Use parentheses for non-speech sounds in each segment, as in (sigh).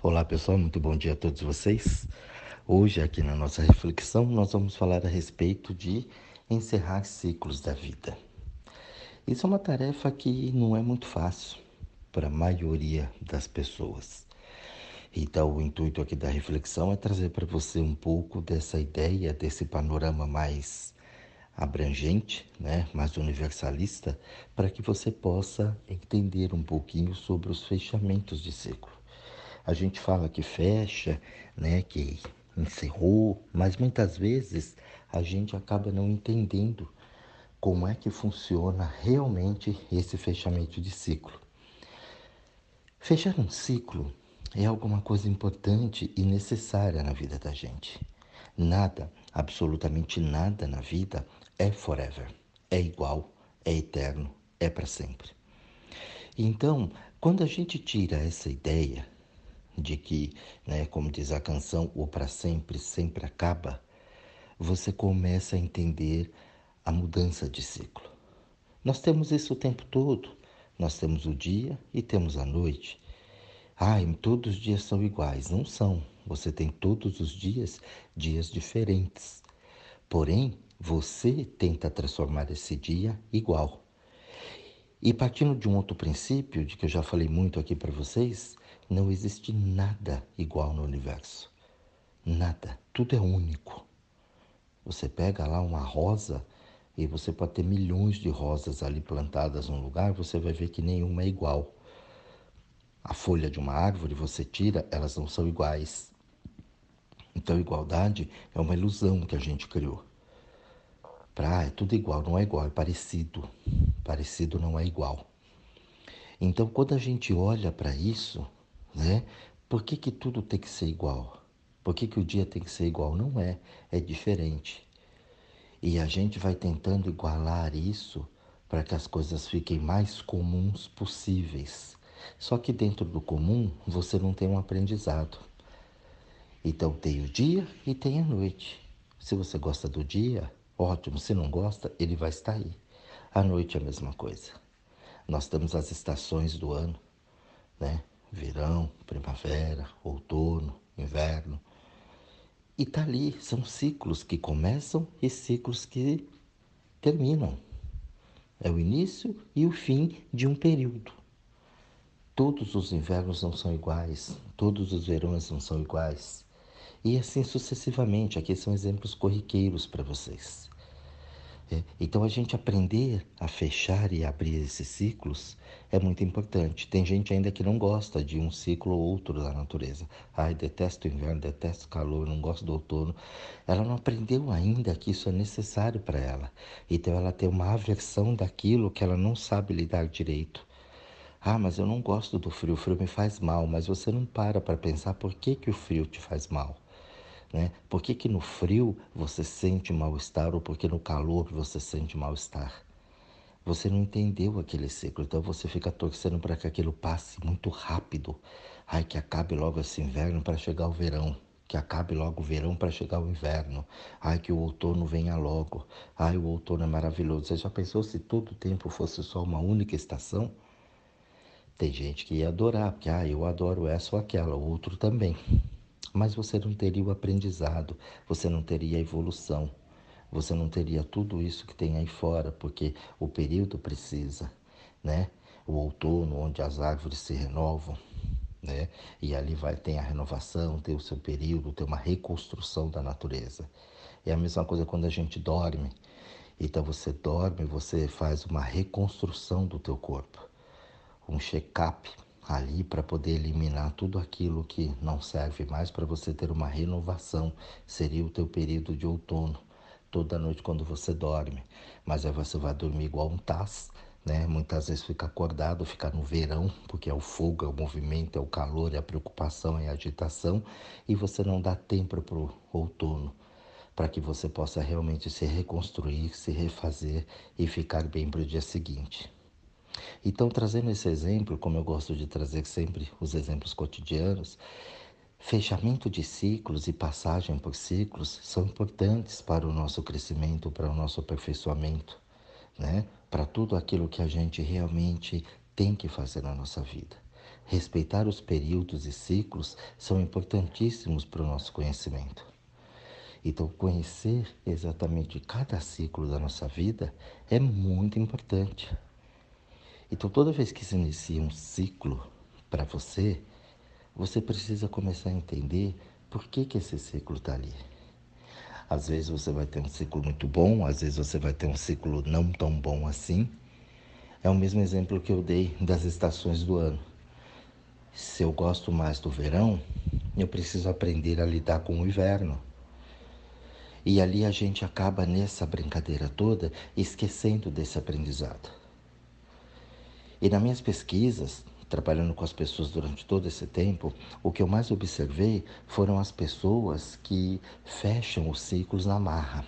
Olá pessoal, muito bom dia a todos vocês. Hoje, aqui na nossa reflexão, nós vamos falar a respeito de encerrar ciclos da vida. Isso é uma tarefa que não é muito fácil para a maioria das pessoas. Então, o intuito aqui da reflexão é trazer para você um pouco dessa ideia, desse panorama mais abrangente, né, mais universalista, para que você possa entender um pouquinho sobre os fechamentos de ciclo. A gente fala que fecha, né, que encerrou, mas muitas vezes a gente acaba não entendendo como é que funciona realmente esse fechamento de ciclo. Fechar um ciclo é alguma coisa importante e necessária na vida da gente. Nada, absolutamente nada na vida é forever, é igual, é eterno, é para sempre. Então, quando a gente tira essa ideia de que, né, como diz a canção, o para sempre sempre acaba, você começa a entender a mudança de ciclo. Nós temos isso o tempo todo. Nós temos o dia e temos a noite. Ah, todos os dias são iguais. Não são. Você tem todos os dias dias diferentes. Porém, você tenta transformar esse dia igual. E partindo de um outro princípio, de que eu já falei muito aqui para vocês, não existe nada igual no universo. Nada. Tudo é único. Você pega lá uma rosa e você pode ter milhões de rosas ali plantadas num lugar, você vai ver que nenhuma é igual. A folha de uma árvore você tira, elas não são iguais. Então, igualdade é uma ilusão que a gente criou. Pra, é tudo igual, não é igual, é parecido. Parecido não é igual. Então, quando a gente olha para isso, né? Por que, que tudo tem que ser igual? Por que, que o dia tem que ser igual? Não é, é diferente. E a gente vai tentando igualar isso para que as coisas fiquem mais comuns possíveis. Só que dentro do comum você não tem um aprendizado. Então tem o dia e tem a noite. Se você gosta do dia, ótimo. Se não gosta, ele vai estar aí. A noite é a mesma coisa. Nós temos as estações do ano, né? Verão, primavera, outono, inverno. E tá ali, são ciclos que começam e ciclos que terminam. É o início e o fim de um período. Todos os invernos não são iguais, todos os verões não são iguais. E assim sucessivamente. Aqui são exemplos corriqueiros para vocês. É, então a gente aprender a fechar e abrir esses ciclos é muito importante. Tem gente ainda que não gosta de um ciclo ou outro da natureza. Ai, detesto o inverno, detesto o calor, não gosto do outono. Ela não aprendeu ainda que isso é necessário para ela. Então ela tem uma aversão daquilo que ela não sabe lidar direito. Ah, mas eu não gosto do frio, o frio me faz mal. Mas você não para para pensar por que, que o frio te faz mal. Né? Por que, que no frio você sente mal-estar ou por que no calor você sente mal-estar? Você não entendeu aquele ciclo, então você fica torcendo para que aquilo passe muito rápido. Ai, que acabe logo esse inverno para chegar o verão. Que acabe logo o verão para chegar o inverno. Ai, que o outono venha logo. Ai, o outono é maravilhoso. Você já pensou se todo o tempo fosse só uma única estação? Tem gente que ia adorar, porque ah, eu adoro essa ou aquela, o outro também mas você não teria o aprendizado, você não teria a evolução, você não teria tudo isso que tem aí fora, porque o período precisa, né? O outono, onde as árvores se renovam, né? E ali vai ter a renovação, tem o seu período, tem uma reconstrução da natureza. É a mesma coisa quando a gente dorme. Então você dorme, você faz uma reconstrução do teu corpo, um check-up ali para poder eliminar tudo aquilo que não serve mais para você ter uma renovação. Seria o teu período de outono, toda noite quando você dorme. Mas aí você vai dormir igual um taz, né? Muitas vezes fica acordado, fica no verão, porque é o fogo, é o movimento, é o calor, é a preocupação, é a agitação, e você não dá tempo para o outono para que você possa realmente se reconstruir, se refazer e ficar bem para o dia seguinte. Então, trazendo esse exemplo, como eu gosto de trazer sempre os exemplos cotidianos, fechamento de ciclos e passagem por ciclos são importantes para o nosso crescimento, para o nosso aperfeiçoamento, né? para tudo aquilo que a gente realmente tem que fazer na nossa vida. respeitar os períodos e ciclos são importantíssimos para o nosso conhecimento. Então, conhecer exatamente cada ciclo da nossa vida é muito importante. Então, toda vez que se inicia um ciclo para você, você precisa começar a entender por que, que esse ciclo está ali. Às vezes você vai ter um ciclo muito bom, às vezes você vai ter um ciclo não tão bom assim. É o mesmo exemplo que eu dei das estações do ano. Se eu gosto mais do verão, eu preciso aprender a lidar com o inverno. E ali a gente acaba nessa brincadeira toda esquecendo desse aprendizado. E nas minhas pesquisas, trabalhando com as pessoas durante todo esse tempo, o que eu mais observei foram as pessoas que fecham os ciclos na marra.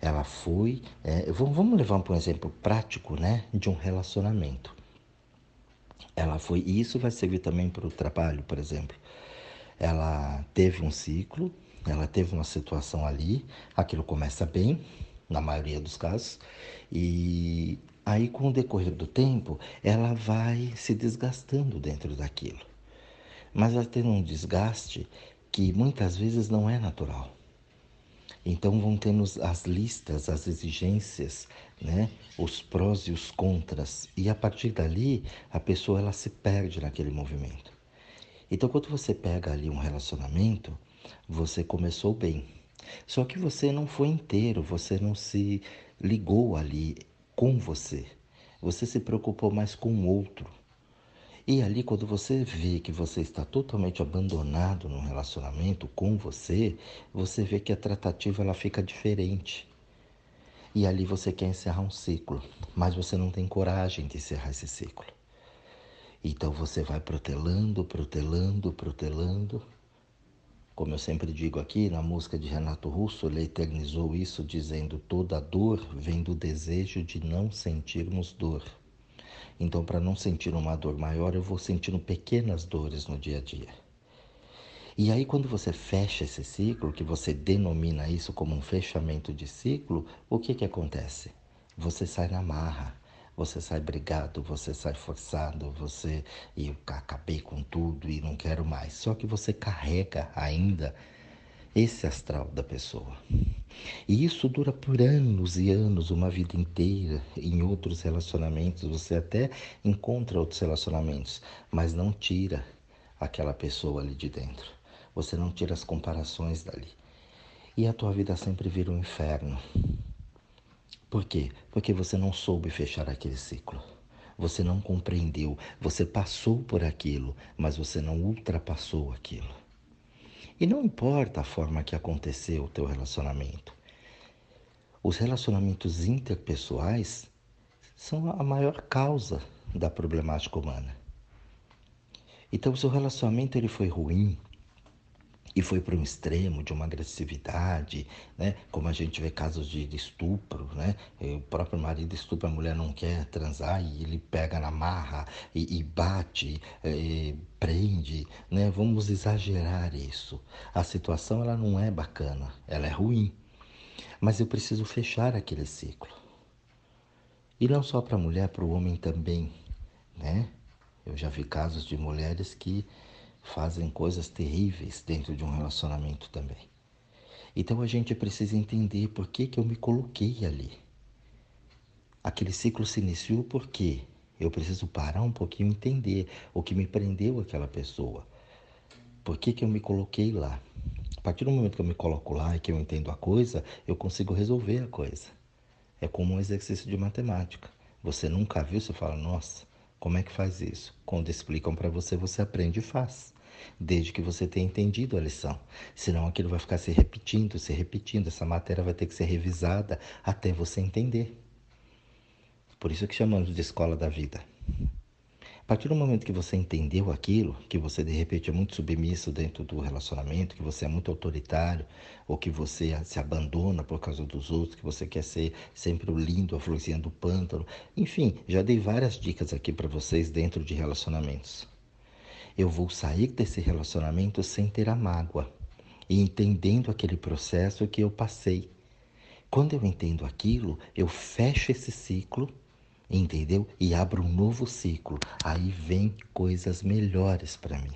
Ela foi, é, vamos levar um exemplo prático, né, de um relacionamento. Ela foi, e isso vai servir também para o trabalho, por exemplo. Ela teve um ciclo, ela teve uma situação ali, aquilo começa bem, na maioria dos casos, e Aí, com o decorrer do tempo, ela vai se desgastando dentro daquilo. Mas vai tendo um desgaste que muitas vezes não é natural. Então vão tendo as listas, as exigências, né? os prós e os contras. E a partir dali, a pessoa ela se perde naquele movimento. Então quando você pega ali um relacionamento, você começou bem. Só que você não foi inteiro, você não se ligou ali com você. Você se preocupou mais com o outro. E ali, quando você vê que você está totalmente abandonado no relacionamento com você, você vê que a tratativa ela fica diferente. E ali você quer encerrar um ciclo, mas você não tem coragem de encerrar esse ciclo. Então você vai protelando, protelando, protelando, como eu sempre digo aqui, na música de Renato Russo, ele eternizou isso dizendo: toda dor vem do desejo de não sentirmos dor. Então, para não sentir uma dor maior, eu vou sentindo pequenas dores no dia a dia. E aí, quando você fecha esse ciclo, que você denomina isso como um fechamento de ciclo, o que, que acontece? Você sai na marra você sai brigado, você sai forçado, você e eu acabei com tudo e não quero mais. Só que você carrega ainda esse astral da pessoa. E isso dura por anos e anos, uma vida inteira. Em outros relacionamentos, você até encontra outros relacionamentos, mas não tira aquela pessoa ali de dentro. Você não tira as comparações dali. E a tua vida sempre vira um inferno. Por quê? Porque você não soube fechar aquele ciclo. Você não compreendeu, você passou por aquilo, mas você não ultrapassou aquilo. E não importa a forma que aconteceu o teu relacionamento. Os relacionamentos interpessoais são a maior causa da problemática humana. Então, o seu relacionamento ele foi ruim, e foi para um extremo de uma agressividade, né? Como a gente vê casos de, de estupro, né? O próprio marido estupra a mulher, não quer transar e ele pega na marra e, e bate, e prende, né? Vamos exagerar isso. A situação ela não é bacana, ela é ruim, mas eu preciso fechar aquele ciclo. E não só para a mulher, para o homem também, né? Eu já vi casos de mulheres que fazem coisas terríveis dentro de um relacionamento também. Então a gente precisa entender por que, que eu me coloquei ali. Aquele ciclo se iniciou porque eu preciso parar um pouquinho e entender o que me prendeu aquela pessoa. Por que, que eu me coloquei lá? A partir do momento que eu me coloco lá e que eu entendo a coisa, eu consigo resolver a coisa. É como um exercício de matemática. Você nunca viu, você fala, nossa, como é que faz isso? Quando explicam para você, você aprende e faz desde que você tenha entendido a lição. Senão aquilo vai ficar se repetindo, se repetindo. Essa matéria vai ter que ser revisada até você entender. Por isso que chamamos de escola da vida. A partir do momento que você entendeu aquilo, que você de repente é muito submisso dentro do relacionamento, que você é muito autoritário, ou que você se abandona por causa dos outros, que você quer ser sempre o lindo, a florzinha do pântano, enfim, já dei várias dicas aqui para vocês dentro de relacionamentos eu vou sair desse relacionamento sem ter a mágoa e entendendo aquele processo que eu passei. Quando eu entendo aquilo, eu fecho esse ciclo entendeu? E abro um novo ciclo. Aí vem coisas melhores para mim.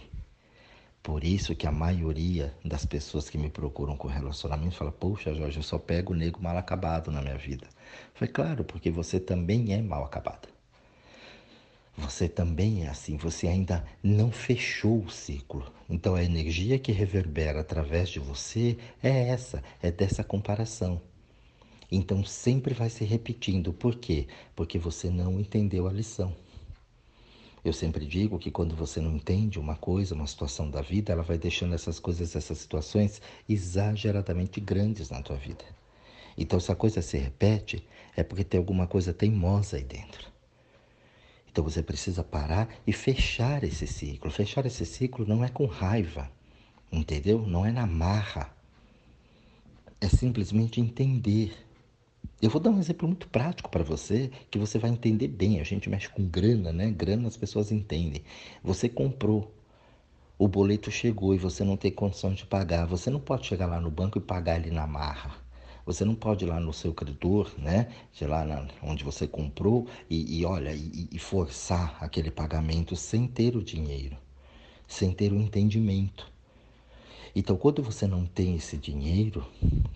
Por isso que a maioria das pessoas que me procuram com relacionamento fala: Poxa, Jorge, eu só pego o nego mal acabado na minha vida. Foi claro, porque você também é mal acabada. Você também é assim, você ainda não fechou o ciclo. Então a energia que reverbera através de você é essa, é dessa comparação. Então sempre vai se repetindo. Por quê? Porque você não entendeu a lição. Eu sempre digo que quando você não entende uma coisa, uma situação da vida, ela vai deixando essas coisas, essas situações exageradamente grandes na tua vida. Então, se a coisa se repete, é porque tem alguma coisa teimosa aí dentro. Então você precisa parar e fechar esse ciclo. Fechar esse ciclo não é com raiva, entendeu? Não é na marra. É simplesmente entender eu vou dar um exemplo muito prático para você que você vai entender bem. A gente mexe com grana, né? Grana as pessoas entendem. Você comprou, o boleto chegou e você não tem condição de pagar. Você não pode chegar lá no banco e pagar ele na marra. Você não pode ir lá no seu credor, né? De lá na, onde você comprou e, e olha, e, e forçar aquele pagamento sem ter o dinheiro, sem ter o entendimento. Então, quando você não tem esse dinheiro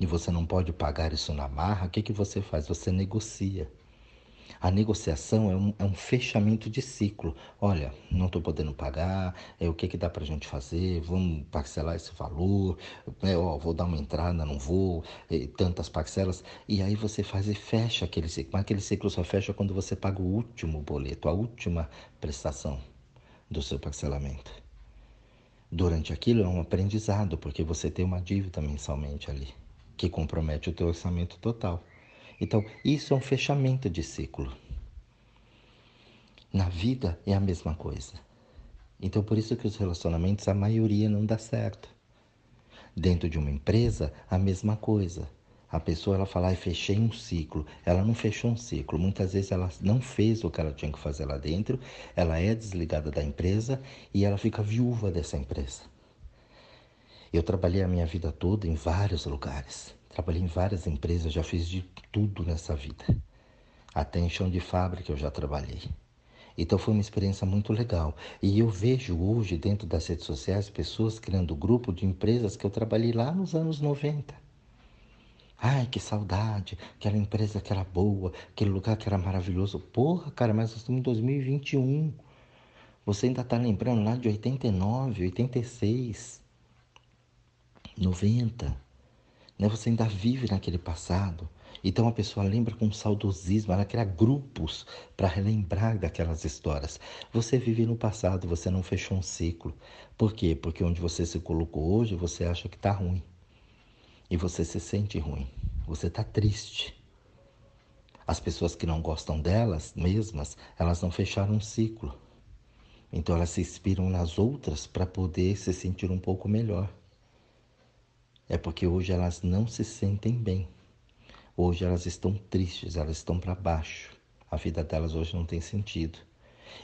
e você não pode pagar isso na marra, o que, que você faz? Você negocia. A negociação é um, é um fechamento de ciclo. Olha, não estou podendo pagar, é, o que, que dá para a gente fazer? Vamos parcelar esse valor, é, ó, vou dar uma entrada, não vou, é, tantas parcelas. E aí você faz e fecha aquele ciclo. Mas aquele ciclo só fecha quando você paga o último boleto, a última prestação do seu parcelamento durante aquilo é um aprendizado, porque você tem uma dívida mensalmente ali, que compromete o teu orçamento total. Então, isso é um fechamento de ciclo. Na vida é a mesma coisa. Então, por isso que os relacionamentos, a maioria não dá certo. Dentro de uma empresa, a mesma coisa. A pessoa ela fala, fechei um ciclo. Ela não fechou um ciclo. Muitas vezes ela não fez o que ela tinha que fazer lá dentro. Ela é desligada da empresa e ela fica viúva dessa empresa. Eu trabalhei a minha vida toda em vários lugares. Trabalhei em várias empresas, já fiz de tudo nessa vida. Até em chão de fábrica eu já trabalhei. Então foi uma experiência muito legal. E eu vejo hoje dentro das redes sociais pessoas criando grupo de empresas que eu trabalhei lá nos anos 90. Ai, que saudade, aquela empresa que era boa, aquele lugar que era maravilhoso. Porra, cara, mas nós estamos em 2021. Você ainda está lembrando lá de 89, 86, 90. Né? Você ainda vive naquele passado. Então a pessoa lembra com saudosismo, ela cria grupos para relembrar daquelas histórias. Você vive no passado, você não fechou um ciclo. Por quê? Porque onde você se colocou hoje, você acha que está ruim e você se sente ruim, você está triste. As pessoas que não gostam delas mesmas, elas não fecharam um ciclo. Então elas se inspiram nas outras para poder se sentir um pouco melhor. É porque hoje elas não se sentem bem. Hoje elas estão tristes, elas estão para baixo. A vida delas hoje não tem sentido.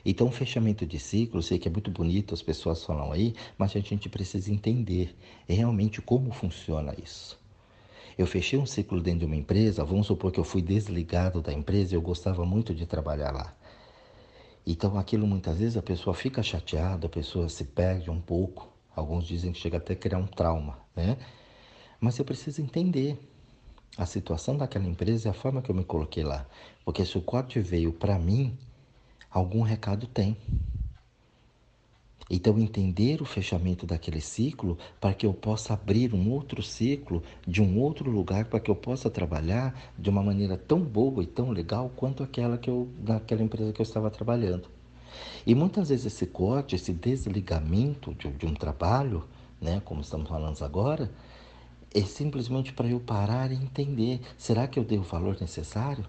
Então, o fechamento de ciclo, sei que é muito bonito, as pessoas falam aí, mas a gente precisa entender realmente como funciona isso. Eu fechei um ciclo dentro de uma empresa, vamos supor que eu fui desligado da empresa e eu gostava muito de trabalhar lá. Então, aquilo muitas vezes a pessoa fica chateada, a pessoa se perde um pouco. Alguns dizem que chega até a criar um trauma, né? Mas eu preciso entender a situação daquela empresa e a forma que eu me coloquei lá. Porque se o corte veio para mim, algum recado tem. Então, entender o fechamento daquele ciclo para que eu possa abrir um outro ciclo de um outro lugar para que eu possa trabalhar de uma maneira tão boa e tão legal quanto aquela que eu naquela empresa que eu estava trabalhando. E muitas vezes esse corte, esse desligamento de, de um trabalho, né, como estamos falando agora, é simplesmente para eu parar e entender: será que eu dei o valor necessário?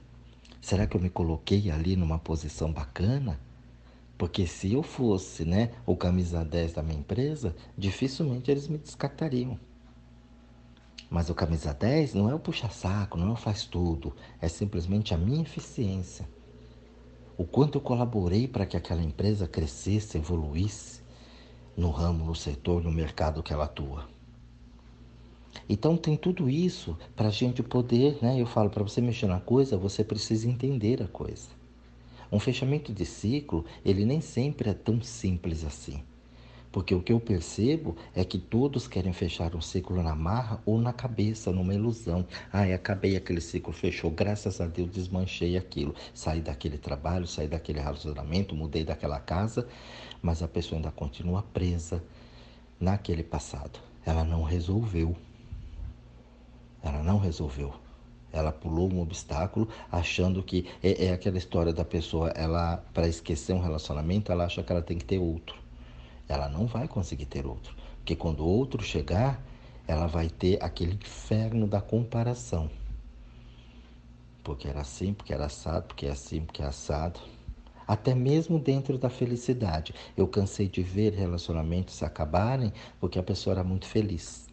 Será que eu me coloquei ali numa posição bacana? Porque se eu fosse né, o camisa 10 da minha empresa, dificilmente eles me descartariam. Mas o camisa 10 não é o puxa-saco, não é o faz tudo, é simplesmente a minha eficiência. O quanto eu colaborei para que aquela empresa crescesse, evoluísse no ramo, no setor, no mercado que ela atua. Então tem tudo isso para a gente poder, né? Eu falo, para você mexer na coisa, você precisa entender a coisa. Um fechamento de ciclo, ele nem sempre é tão simples assim. Porque o que eu percebo é que todos querem fechar um ciclo na marra ou na cabeça, numa ilusão. Ah, acabei aquele ciclo, fechou. Graças a Deus desmanchei aquilo. Saí daquele trabalho, saí daquele relacionamento, mudei daquela casa, mas a pessoa ainda continua presa naquele passado. Ela não resolveu. Ela não resolveu. Ela pulou um obstáculo achando que é, é aquela história da pessoa, ela para esquecer um relacionamento, ela acha que ela tem que ter outro ela não vai conseguir ter outro. Porque quando outro chegar, ela vai ter aquele inferno da comparação. Porque era assim, porque era assado, porque é assim, porque é assado. Até mesmo dentro da felicidade. Eu cansei de ver relacionamentos acabarem porque a pessoa era muito feliz.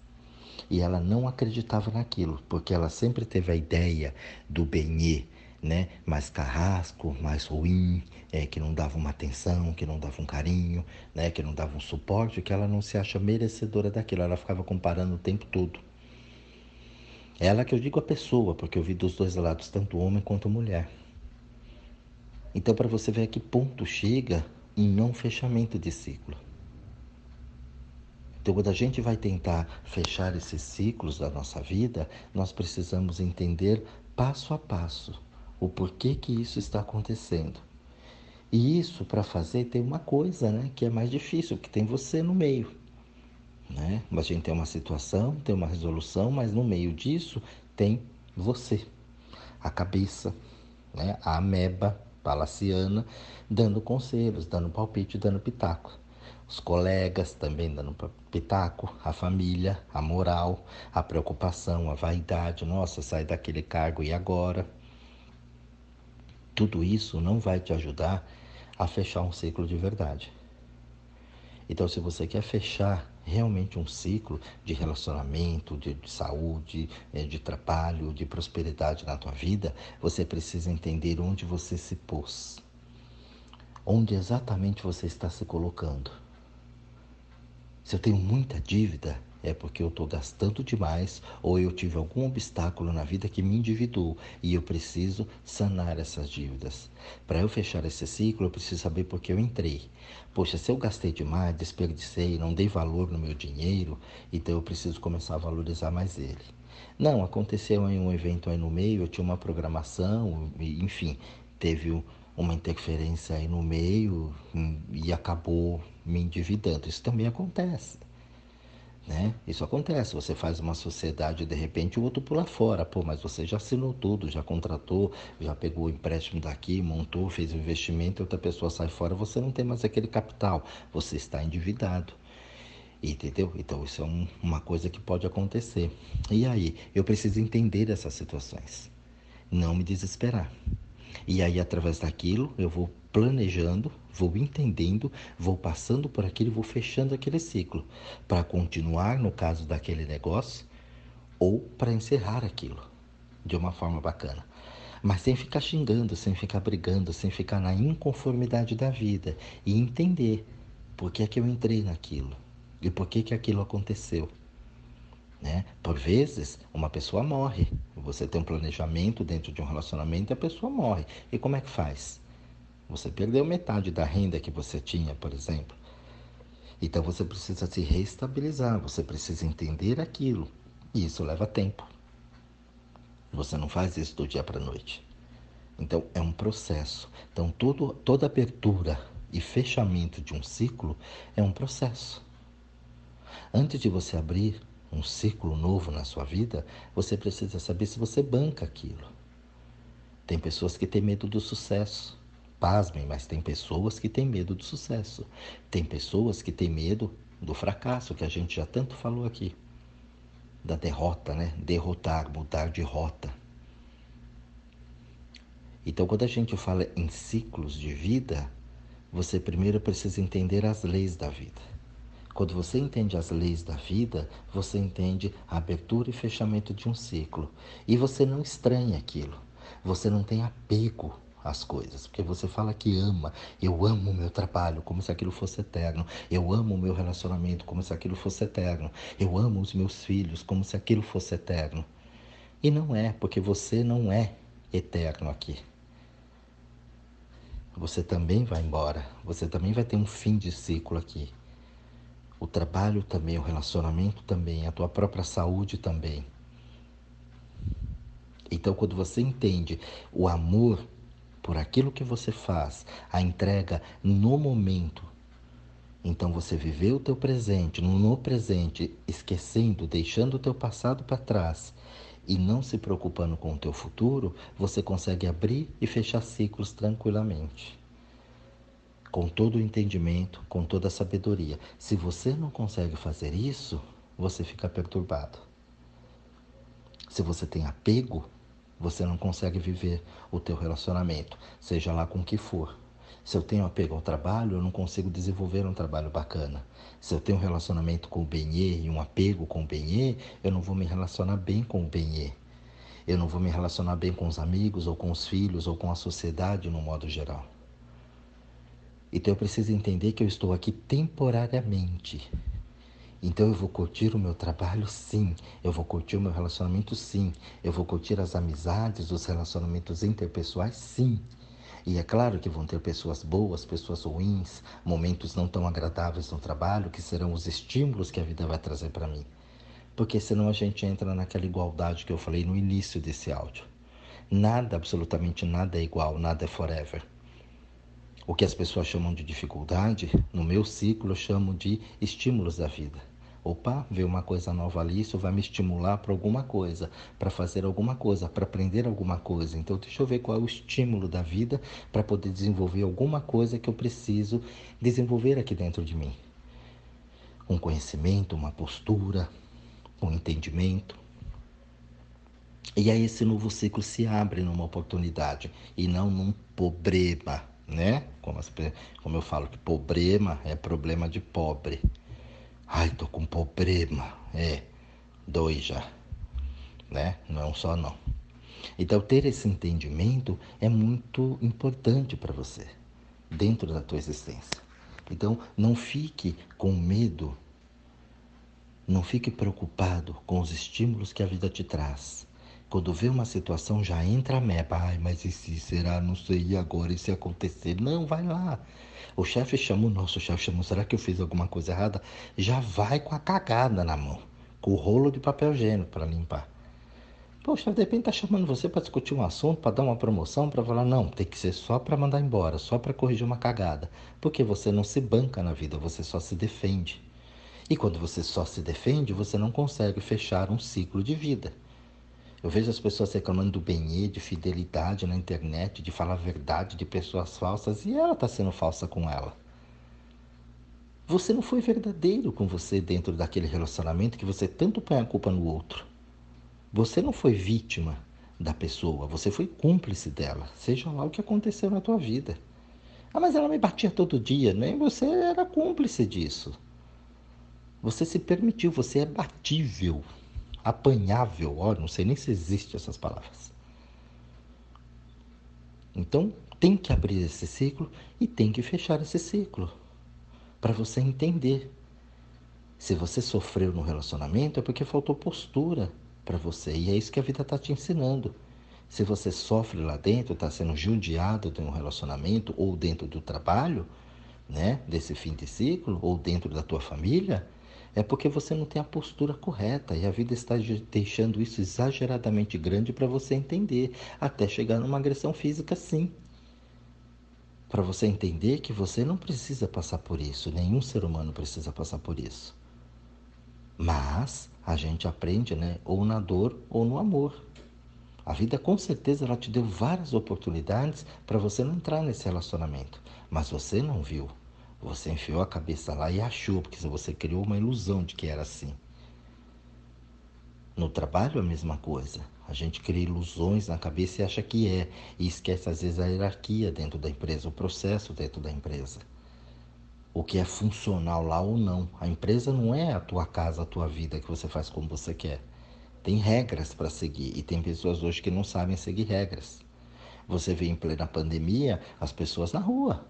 E ela não acreditava naquilo, porque ela sempre teve a ideia do benê, né, mais carrasco, mais ruim, é, que não dava uma atenção, que não dava um carinho, né, que não dava um suporte, que ela não se acha merecedora daquilo. Ela ficava comparando o tempo todo. Ela que eu digo a pessoa, porque eu vi dos dois lados, tanto homem quanto mulher. Então, para você ver a que ponto chega em não fechamento de ciclo. Então, quando a gente vai tentar fechar esses ciclos da nossa vida, nós precisamos entender passo a passo o porquê que isso está acontecendo. E isso para fazer tem uma coisa, né, que é mais difícil, que tem você no meio, né? A gente tem uma situação, tem uma resolução, mas no meio disso tem você, a cabeça, né, a ameba palaciana, dando conselhos, dando palpite, dando pitaco. Os colegas também dando pitaco, a família, a moral, a preocupação, a vaidade. Nossa, sai daquele cargo e agora? Tudo isso não vai te ajudar a fechar um ciclo de verdade. Então, se você quer fechar realmente um ciclo de relacionamento, de, de, saúde, eh, de trabalho, de prosperidade na tua vida, você precisa entender onde você se pôs. Onde exatamente você está se colocando. Se eu tenho muita dívida, é porque eu estou gastando demais ou eu tive algum obstáculo na vida que me endividou e eu preciso sanar essas dívidas. Para eu fechar esse ciclo, eu preciso saber por que eu entrei. Poxa, se eu gastei demais, desperdicei, não dei valor no meu dinheiro, então eu preciso começar a valorizar mais ele. Não, aconteceu em um evento aí no meio, eu tinha uma programação, enfim, teve uma interferência aí no meio hum, e acabou me endividando. Isso também acontece. Né? Isso acontece, você faz uma sociedade e de repente o outro pula fora. Pô, mas você já assinou tudo, já contratou, já pegou o empréstimo daqui, montou, fez o investimento, outra pessoa sai fora, você não tem mais aquele capital, você está endividado. Entendeu? Então isso é um, uma coisa que pode acontecer. E aí, eu preciso entender essas situações, não me desesperar. E aí, através daquilo, eu vou planejando, vou entendendo, vou passando por aquilo e vou fechando aquele ciclo para continuar no caso daquele negócio ou para encerrar aquilo de uma forma bacana. Mas sem ficar xingando, sem ficar brigando, sem ficar na inconformidade da vida e entender por que é que eu entrei naquilo e por que que aquilo aconteceu. Né? Por vezes, uma pessoa morre. Você tem um planejamento dentro de um relacionamento e a pessoa morre. E como é que faz? Você perdeu metade da renda que você tinha, por exemplo. Então você precisa se reestabilizar, você precisa entender aquilo. E isso leva tempo. Você não faz isso do dia para a noite. Então é um processo. Então todo, toda abertura e fechamento de um ciclo é um processo. Antes de você abrir um ciclo novo na sua vida, você precisa saber se você banca aquilo. Tem pessoas que têm medo do sucesso. Pasmem, mas tem pessoas que têm medo do sucesso. Tem pessoas que têm medo do fracasso, que a gente já tanto falou aqui. Da derrota, né? Derrotar, mudar de rota. Então, quando a gente fala em ciclos de vida, você primeiro precisa entender as leis da vida. Quando você entende as leis da vida, você entende a abertura e fechamento de um ciclo. E você não estranha aquilo. Você não tem apego as coisas, porque você fala que ama. Eu amo o meu trabalho como se aquilo fosse eterno. Eu amo o meu relacionamento como se aquilo fosse eterno. Eu amo os meus filhos como se aquilo fosse eterno. E não é, porque você não é eterno aqui. você também vai embora. Você também vai ter um fim de ciclo aqui. O trabalho também, o relacionamento também, a tua própria saúde também. Então, quando você entende o amor por aquilo que você faz, a entrega no momento, então você viveu o teu presente, no presente, esquecendo, deixando o teu passado para trás e não se preocupando com o teu futuro, você consegue abrir e fechar ciclos tranquilamente. Com todo o entendimento, com toda a sabedoria. Se você não consegue fazer isso, você fica perturbado. Se você tem apego, você não consegue viver o teu relacionamento, seja lá com o que for. Se eu tenho apego ao trabalho, eu não consigo desenvolver um trabalho bacana. Se eu tenho um relacionamento com o Benê e um apego com o Benê, eu não vou me relacionar bem com o Benê. Eu não vou me relacionar bem com os amigos, ou com os filhos, ou com a sociedade no modo geral. Então eu preciso entender que eu estou aqui temporariamente. Então eu vou curtir o meu trabalho, sim. Eu vou curtir o meu relacionamento, sim. Eu vou curtir as amizades, os relacionamentos interpessoais, sim. E é claro que vão ter pessoas boas, pessoas ruins, momentos não tão agradáveis no trabalho, que serão os estímulos que a vida vai trazer para mim. Porque senão a gente entra naquela igualdade que eu falei no início desse áudio. Nada, absolutamente nada é igual, nada é forever. O que as pessoas chamam de dificuldade, no meu ciclo eu chamo de estímulos da vida. Opa, veio uma coisa nova ali, isso vai me estimular para alguma coisa, para fazer alguma coisa, para aprender alguma coisa. Então, deixa eu ver qual é o estímulo da vida para poder desenvolver alguma coisa que eu preciso desenvolver aqui dentro de mim. Um conhecimento, uma postura, um entendimento. E aí esse novo ciclo se abre numa oportunidade e não num problema, né? Como, como eu falo que problema é problema de pobre. Ai, tô com problema. É, dois já. Né? Não é um só não. Então ter esse entendimento é muito importante para você dentro da tua existência. Então não fique com medo, não fique preocupado com os estímulos que a vida te traz. Quando vê uma situação já entra a meba, ai, mas e se será, não sei, e agora, e se acontecer? Não, vai lá. O chefe chama o nosso chefe, chama, será que eu fiz alguma coisa errada? Já vai com a cagada na mão, com o rolo de papel higiênico para limpar. Poxa, de repente tá chamando você para discutir um assunto, para dar uma promoção, para falar, não, tem que ser só para mandar embora, só para corrigir uma cagada. Porque você não se banca na vida, você só se defende. E quando você só se defende, você não consegue fechar um ciclo de vida. Eu vejo as pessoas reclamando do benê, de fidelidade na internet, de falar a verdade de pessoas falsas e ela está sendo falsa com ela. Você não foi verdadeiro com você dentro daquele relacionamento que você tanto põe a culpa no outro. Você não foi vítima da pessoa, você foi cúmplice dela, seja lá o que aconteceu na tua vida. Ah, mas ela me batia todo dia, nem você era cúmplice disso. Você se permitiu, você é batível apanhável. Ó, não sei nem se existe essas palavras. Então, tem que abrir esse ciclo e tem que fechar esse ciclo para você entender. Se você sofreu no relacionamento é porque faltou postura para você e é isso que a vida está te ensinando. Se você sofre lá dentro, está sendo judiado de um relacionamento ou dentro do trabalho, né, desse fim de ciclo ou dentro da tua família, é porque você não tem a postura correta e a vida está deixando isso exageradamente grande para você entender, até chegar numa agressão física, sim. Para você entender que você não precisa passar por isso, nenhum ser humano precisa passar por isso. Mas a gente aprende, né, ou na dor ou no amor. A vida com certeza ela te deu várias oportunidades para você não entrar nesse relacionamento, mas você não viu. Você enfiou a cabeça lá e achou, porque você criou uma ilusão de que era assim. No trabalho, a mesma coisa. A gente cria ilusões na cabeça e acha que é, e esquece às vezes a hierarquia dentro da empresa, o processo dentro da empresa. O que é funcional lá ou não. A empresa não é a tua casa, a tua vida que você faz como você quer. Tem regras para seguir e tem pessoas hoje que não sabem seguir regras. Você vê em plena pandemia as pessoas na rua,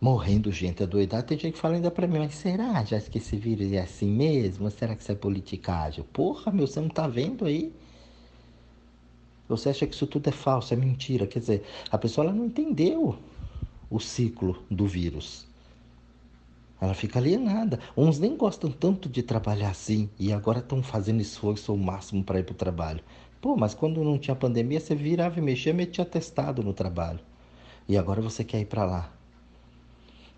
morrendo gente adoidada. Tem gente que fala ainda pra mim, mas será já que esse vírus é assim mesmo? Será que isso é politicagem? Porra, meu, você não tá vendo aí? Você acha que isso tudo é falso, é mentira? Quer dizer, a pessoa ela não entendeu. o ciclo do vírus. Ela fica alienada. Uns nem gostam tanto de trabalhar assim e agora estão fazendo esforço ao máximo para ir para o trabalho. Pô, mas quando não tinha pandemia, você virava e mexia, metia testado no trabalho. E agora você quer ir para lá.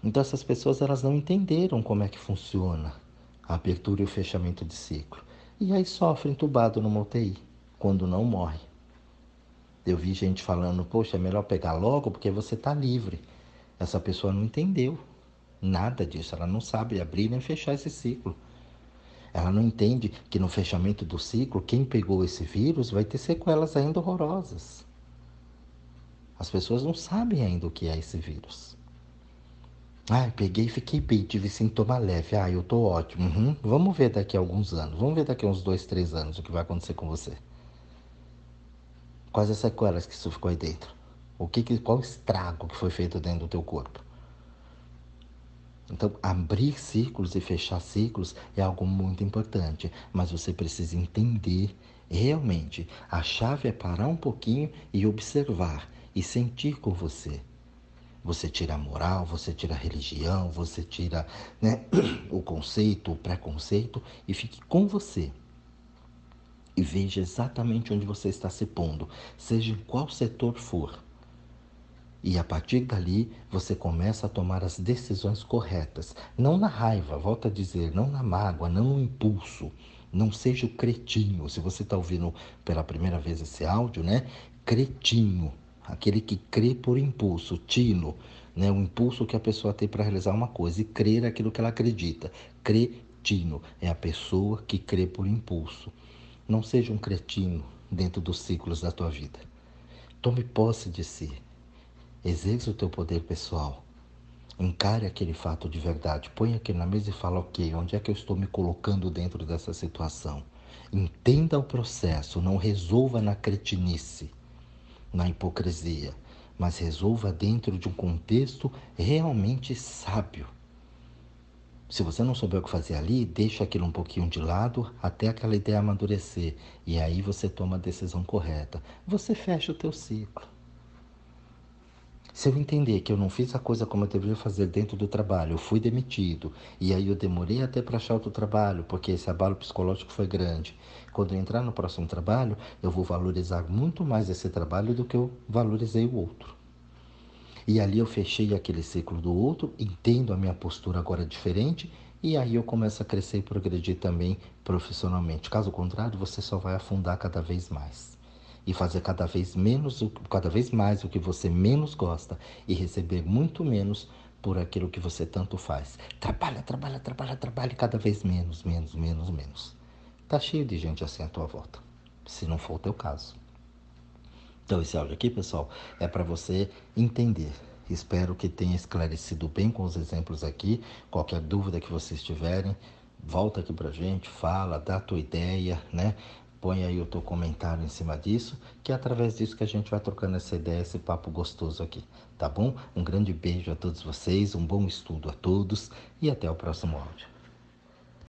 Então essas pessoas elas não entenderam como é que funciona a abertura e o fechamento de ciclo. E aí sofre entubado no UTI, quando não morre. Eu vi gente falando, poxa, é melhor pegar logo porque você está livre. Essa pessoa não entendeu nada disso, ela não sabe abrir nem fechar esse ciclo. Ela não entende que no fechamento do ciclo, quem pegou esse vírus vai ter sequelas ainda horrorosas. As pessoas não sabem ainda o que é esse vírus. Ah, peguei e fiquei bem, tive sintoma leve. Ah, eu tô ótimo. Uhum. Vamos ver daqui a alguns anos. Vamos ver daqui a uns dois, três anos o que vai acontecer com você. Quais as sequelas que isso ficou aí dentro? O que, qual o estrago que foi feito dentro do teu corpo? Então, abrir ciclos e fechar ciclos é algo muito importante, mas você precisa entender realmente. A chave é parar um pouquinho e observar e sentir com você. Você tira a moral, você tira a religião, você tira né, (clears throat) o conceito, o preconceito e fique com você. E veja exatamente onde você está se pondo, seja em qual setor for. E a partir dali você começa a tomar as decisões corretas. Não na raiva, volta a dizer, não na mágoa, não no impulso. Não seja o cretino. Se você está ouvindo pela primeira vez esse áudio, né? Cretino aquele que crê por impulso, tino, né? o impulso que a pessoa tem para realizar uma coisa e crer aquilo que ela acredita. Cretino é a pessoa que crê por impulso. Não seja um cretino dentro dos ciclos da tua vida. Tome posse de si. Exerça o teu poder pessoal. Encare aquele fato de verdade. Põe aqui na mesa e fala: ok, onde é que eu estou me colocando dentro dessa situação? Entenda o processo, não resolva na cretinice na hipocrisia, mas resolva dentro de um contexto realmente sábio. Se você não souber o que fazer ali, deixa aquilo um pouquinho de lado até aquela ideia amadurecer e aí você toma a decisão correta. Você fecha o teu ciclo. Se eu entender que eu não fiz a coisa como eu deveria fazer dentro do trabalho, eu fui demitido, e aí eu demorei até para achar outro trabalho, porque esse abalo psicológico foi grande. Quando eu entrar no próximo trabalho, eu vou valorizar muito mais esse trabalho do que eu valorizei o outro. E ali eu fechei aquele ciclo do outro, entendo a minha postura agora diferente, e aí eu começo a crescer e progredir também profissionalmente. Caso contrário, você só vai afundar cada vez mais e fazer cada vez menos, cada vez mais o que você menos gosta e receber muito menos por aquilo que você tanto faz. Trabalha, trabalha, trabalha, trabalha cada vez menos, menos, menos, menos. Tá cheio de gente assim à tua volta, se não for o teu caso. Então esse áudio aqui, pessoal, é para você entender. Espero que tenha esclarecido bem com os exemplos aqui. Qualquer dúvida que vocês tiverem, volta aqui pra gente, fala, dá a tua ideia, né? põe aí o teu comentário em cima disso, que é através disso que a gente vai trocando essa ideia, esse papo gostoso aqui, tá bom? Um grande beijo a todos vocês, um bom estudo a todos e até o próximo áudio.